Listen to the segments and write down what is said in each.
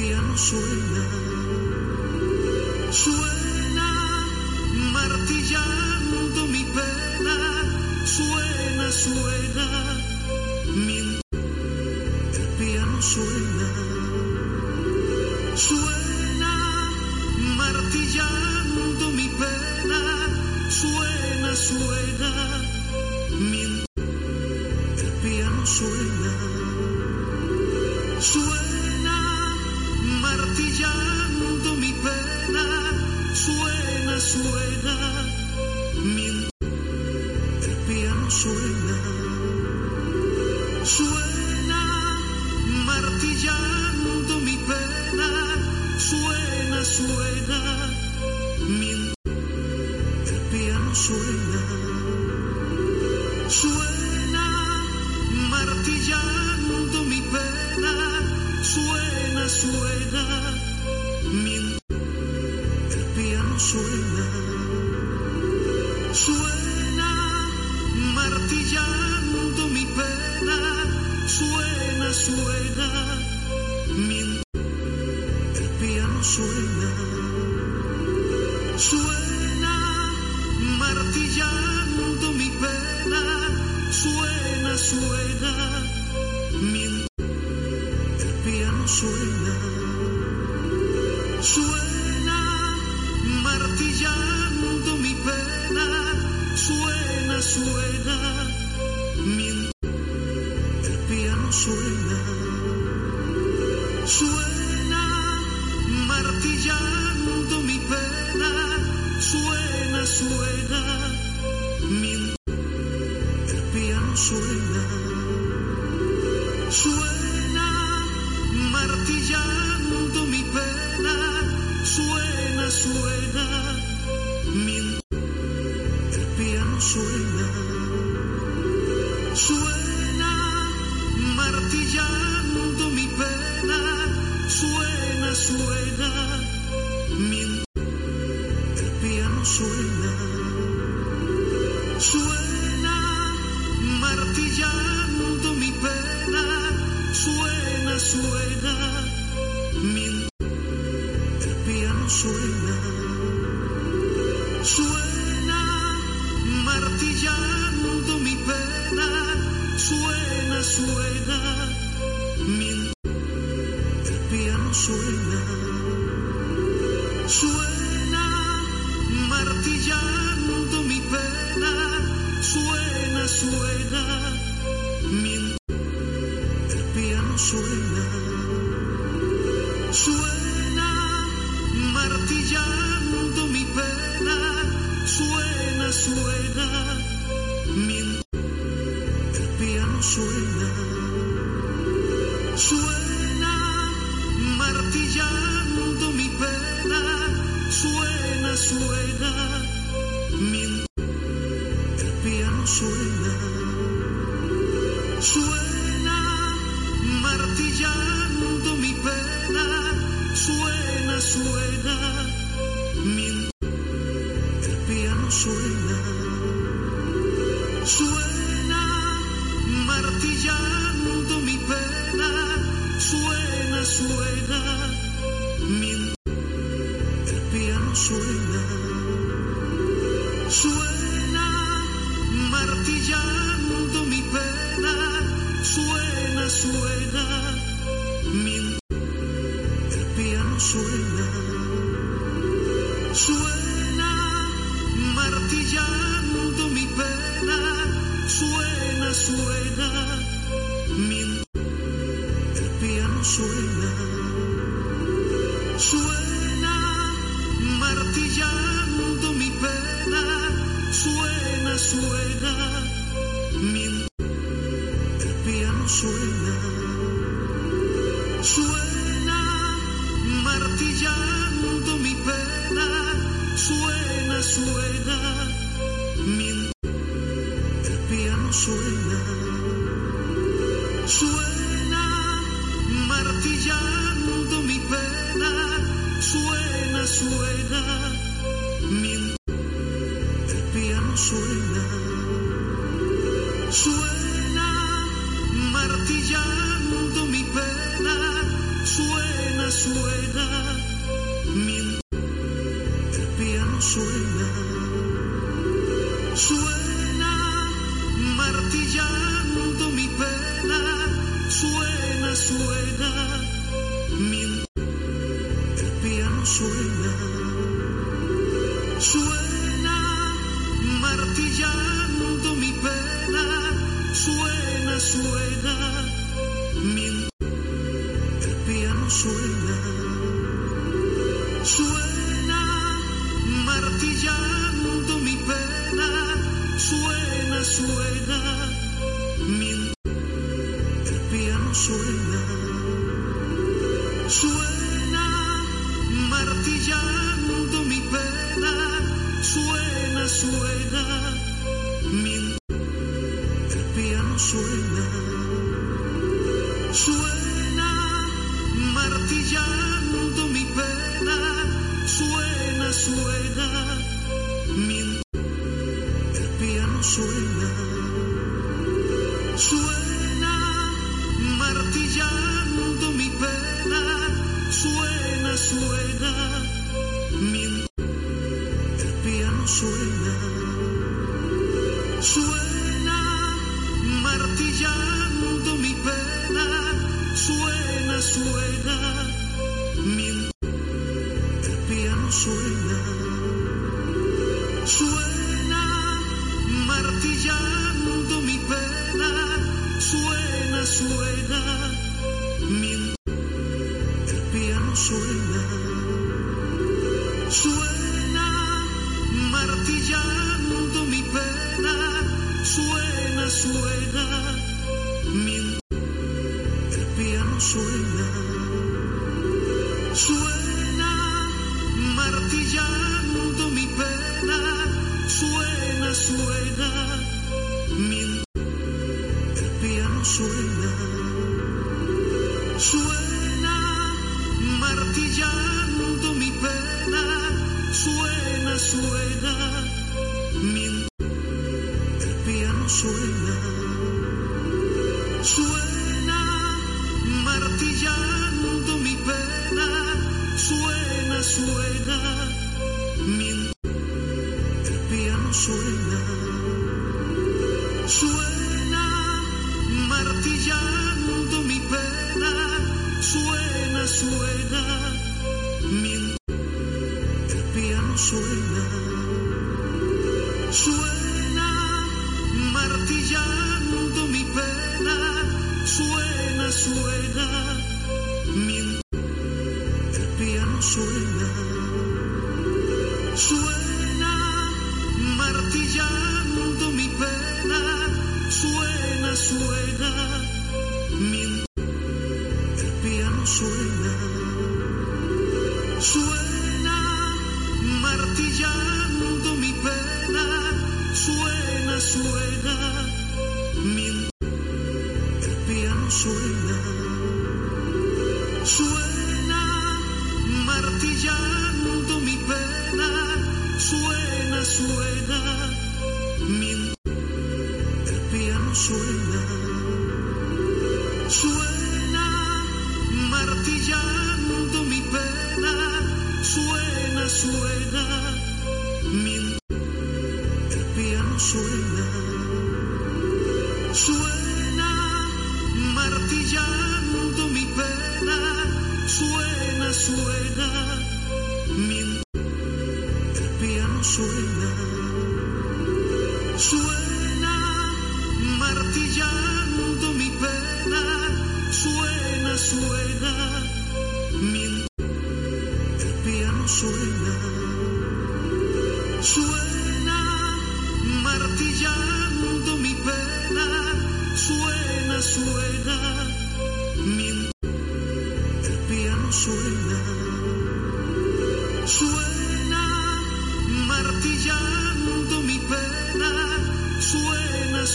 piano suena, suena martillando mi pena, suena, suena, mientras el piano suena, suena. suena, mientras el piano suena. suena Sure. suena, suena martillar. Piano suena, mientras suena el piano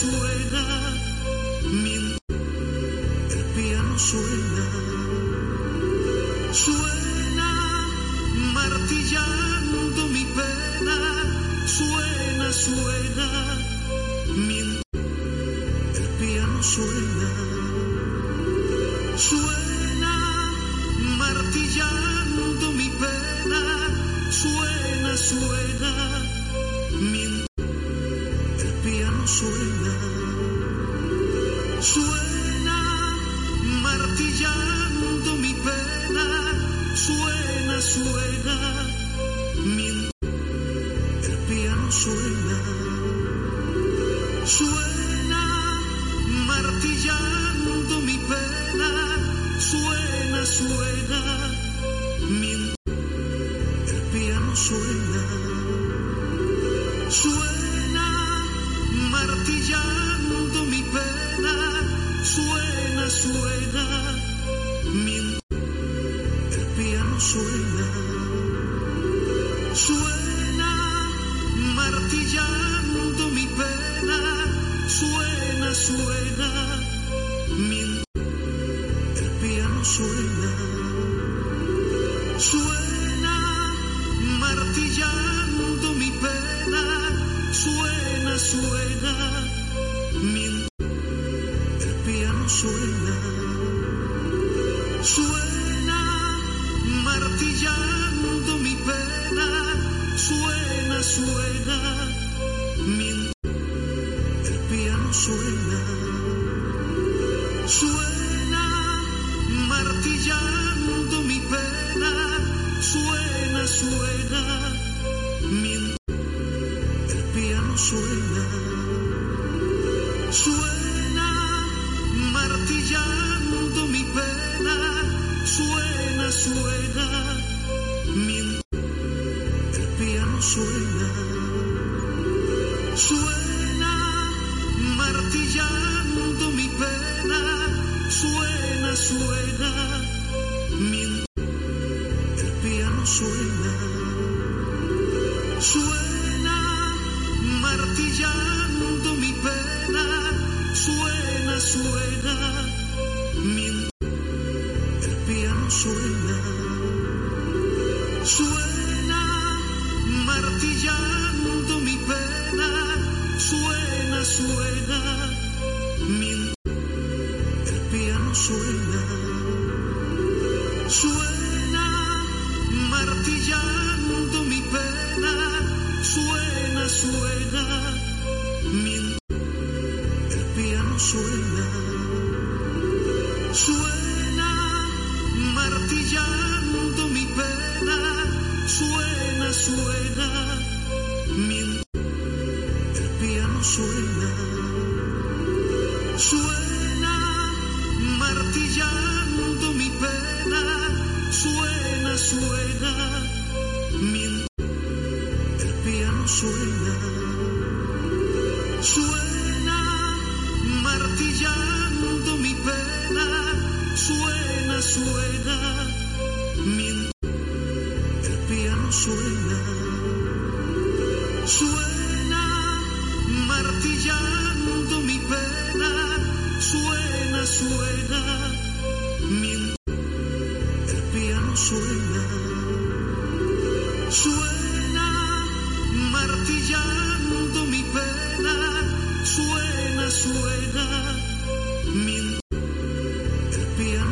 suena, Suena martillando mi pena. Suena suena, suena.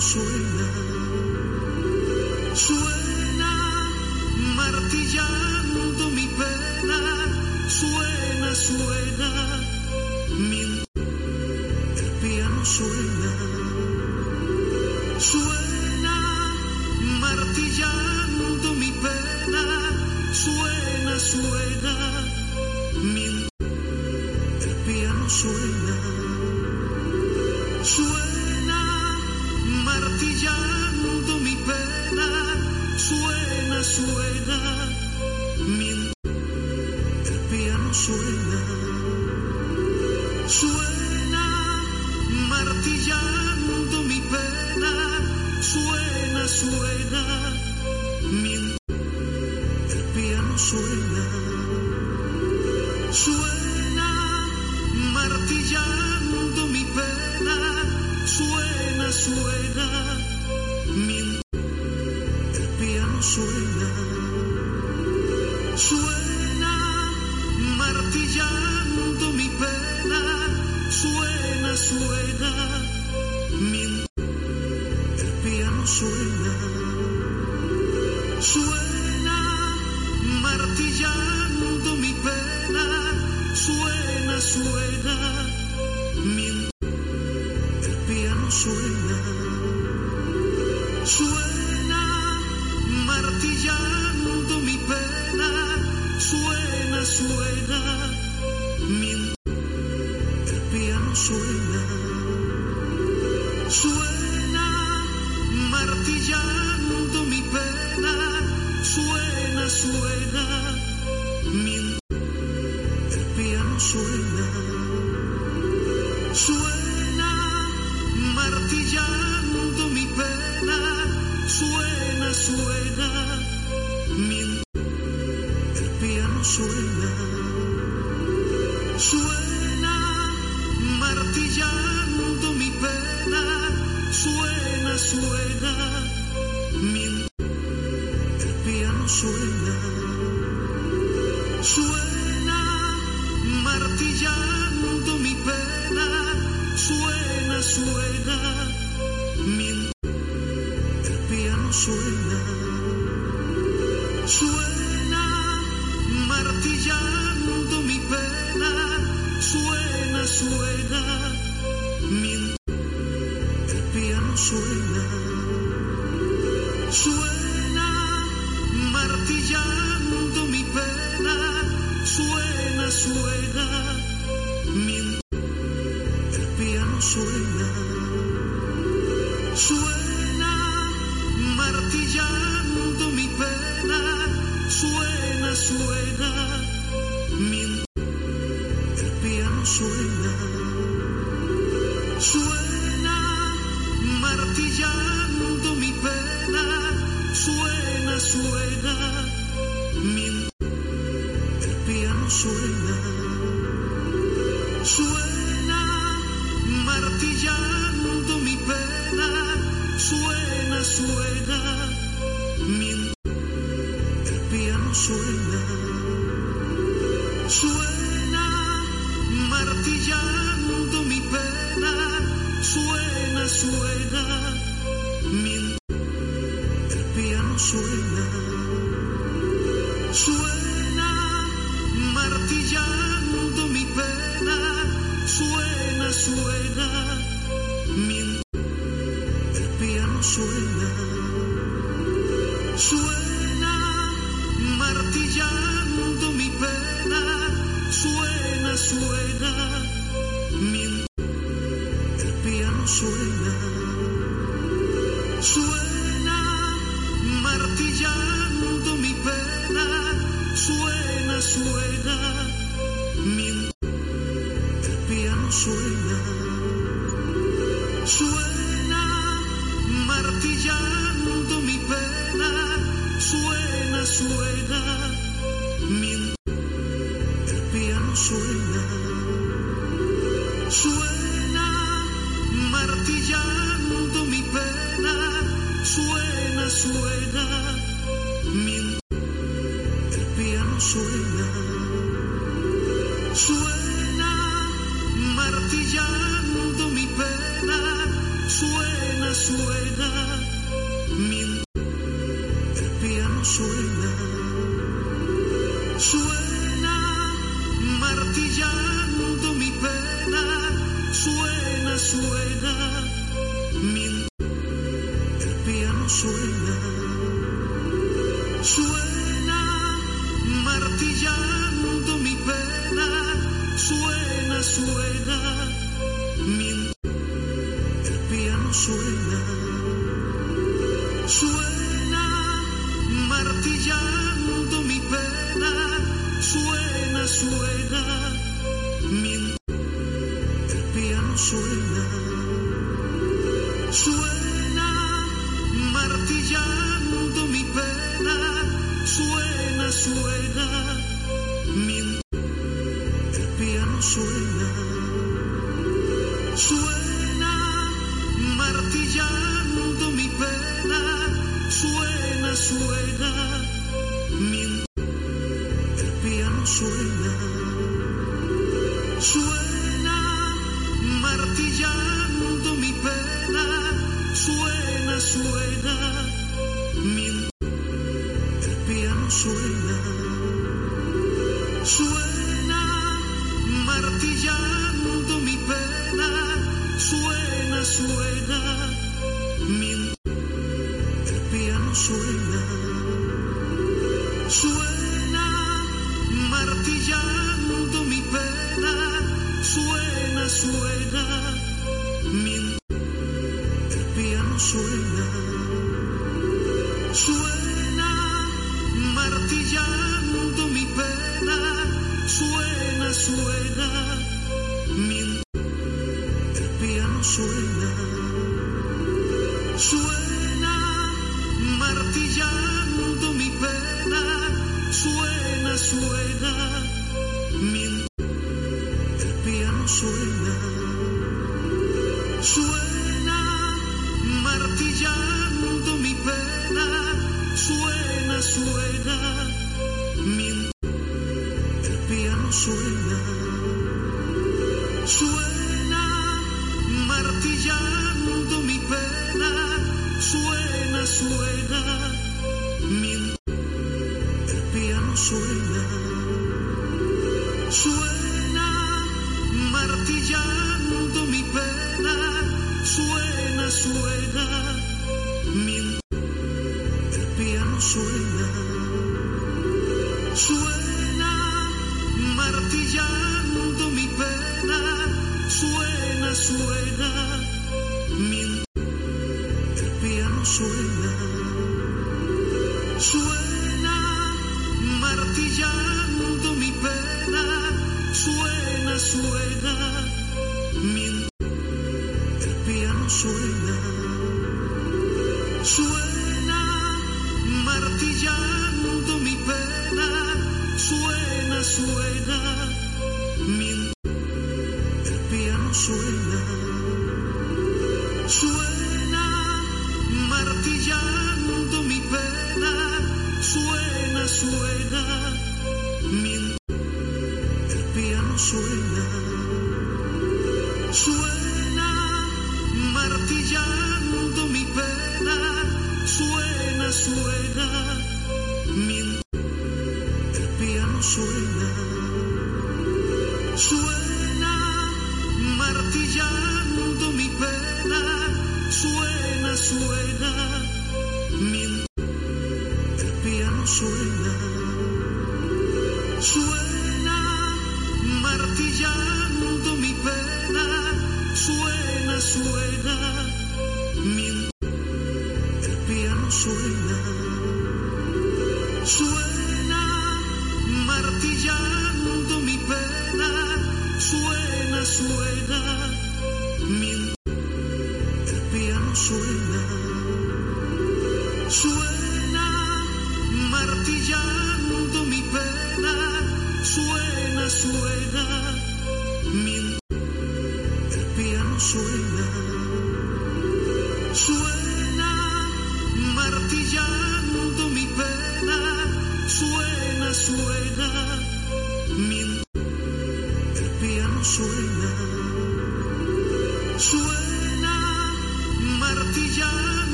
水。我了能 Sure. suena, suena martillar. suena, suena, mientras el piano suena, suena, martillando mi pena, suena, suena. suena, suena martillando mi pena, suena, suena, mi... el piano suena, suena. Suena, suena martillando mi pena, suena, suena. suena, mientras el piano suena. suena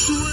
Sure.